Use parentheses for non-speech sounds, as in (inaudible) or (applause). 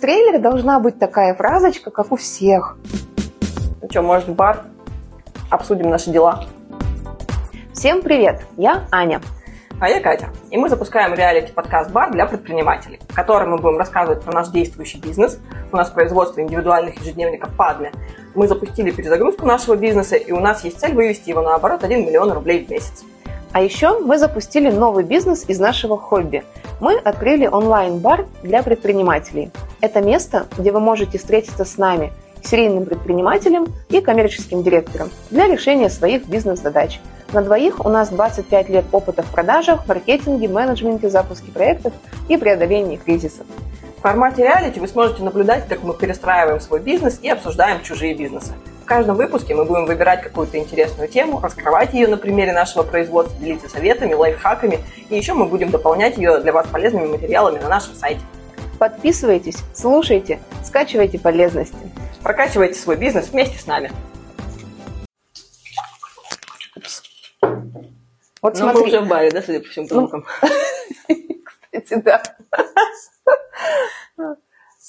трейлере должна быть такая фразочка, как у всех. Ну что, может, в бар? Обсудим наши дела. Всем привет, я Аня. А я Катя. И мы запускаем реалити-подкаст «Бар» для предпринимателей, в котором мы будем рассказывать про наш действующий бизнес. У нас производство индивидуальных ежедневников «Падме». Мы запустили перезагрузку нашего бизнеса, и у нас есть цель вывести его на оборот 1 миллион рублей в месяц. А еще мы запустили новый бизнес из нашего хобби. Мы открыли онлайн-бар для предпринимателей. Это место, где вы можете встретиться с нами, серийным предпринимателем и коммерческим директором для решения своих бизнес-задач – на двоих у нас 25 лет опыта в продажах, маркетинге, менеджменте, запуске проектов и преодолении кризисов. В формате реалити вы сможете наблюдать, как мы перестраиваем свой бизнес и обсуждаем чужие бизнесы. В каждом выпуске мы будем выбирать какую-то интересную тему, раскрывать ее на примере нашего производства, делиться советами, лайфхаками, и еще мы будем дополнять ее для вас полезными материалами на нашем сайте. Подписывайтесь, слушайте, скачивайте полезности. Прокачивайте свой бизнес вместе с нами. Вот Но смотри. мы уже в баре, да, судя по всем звукам. Ну, (laughs) кстати, да.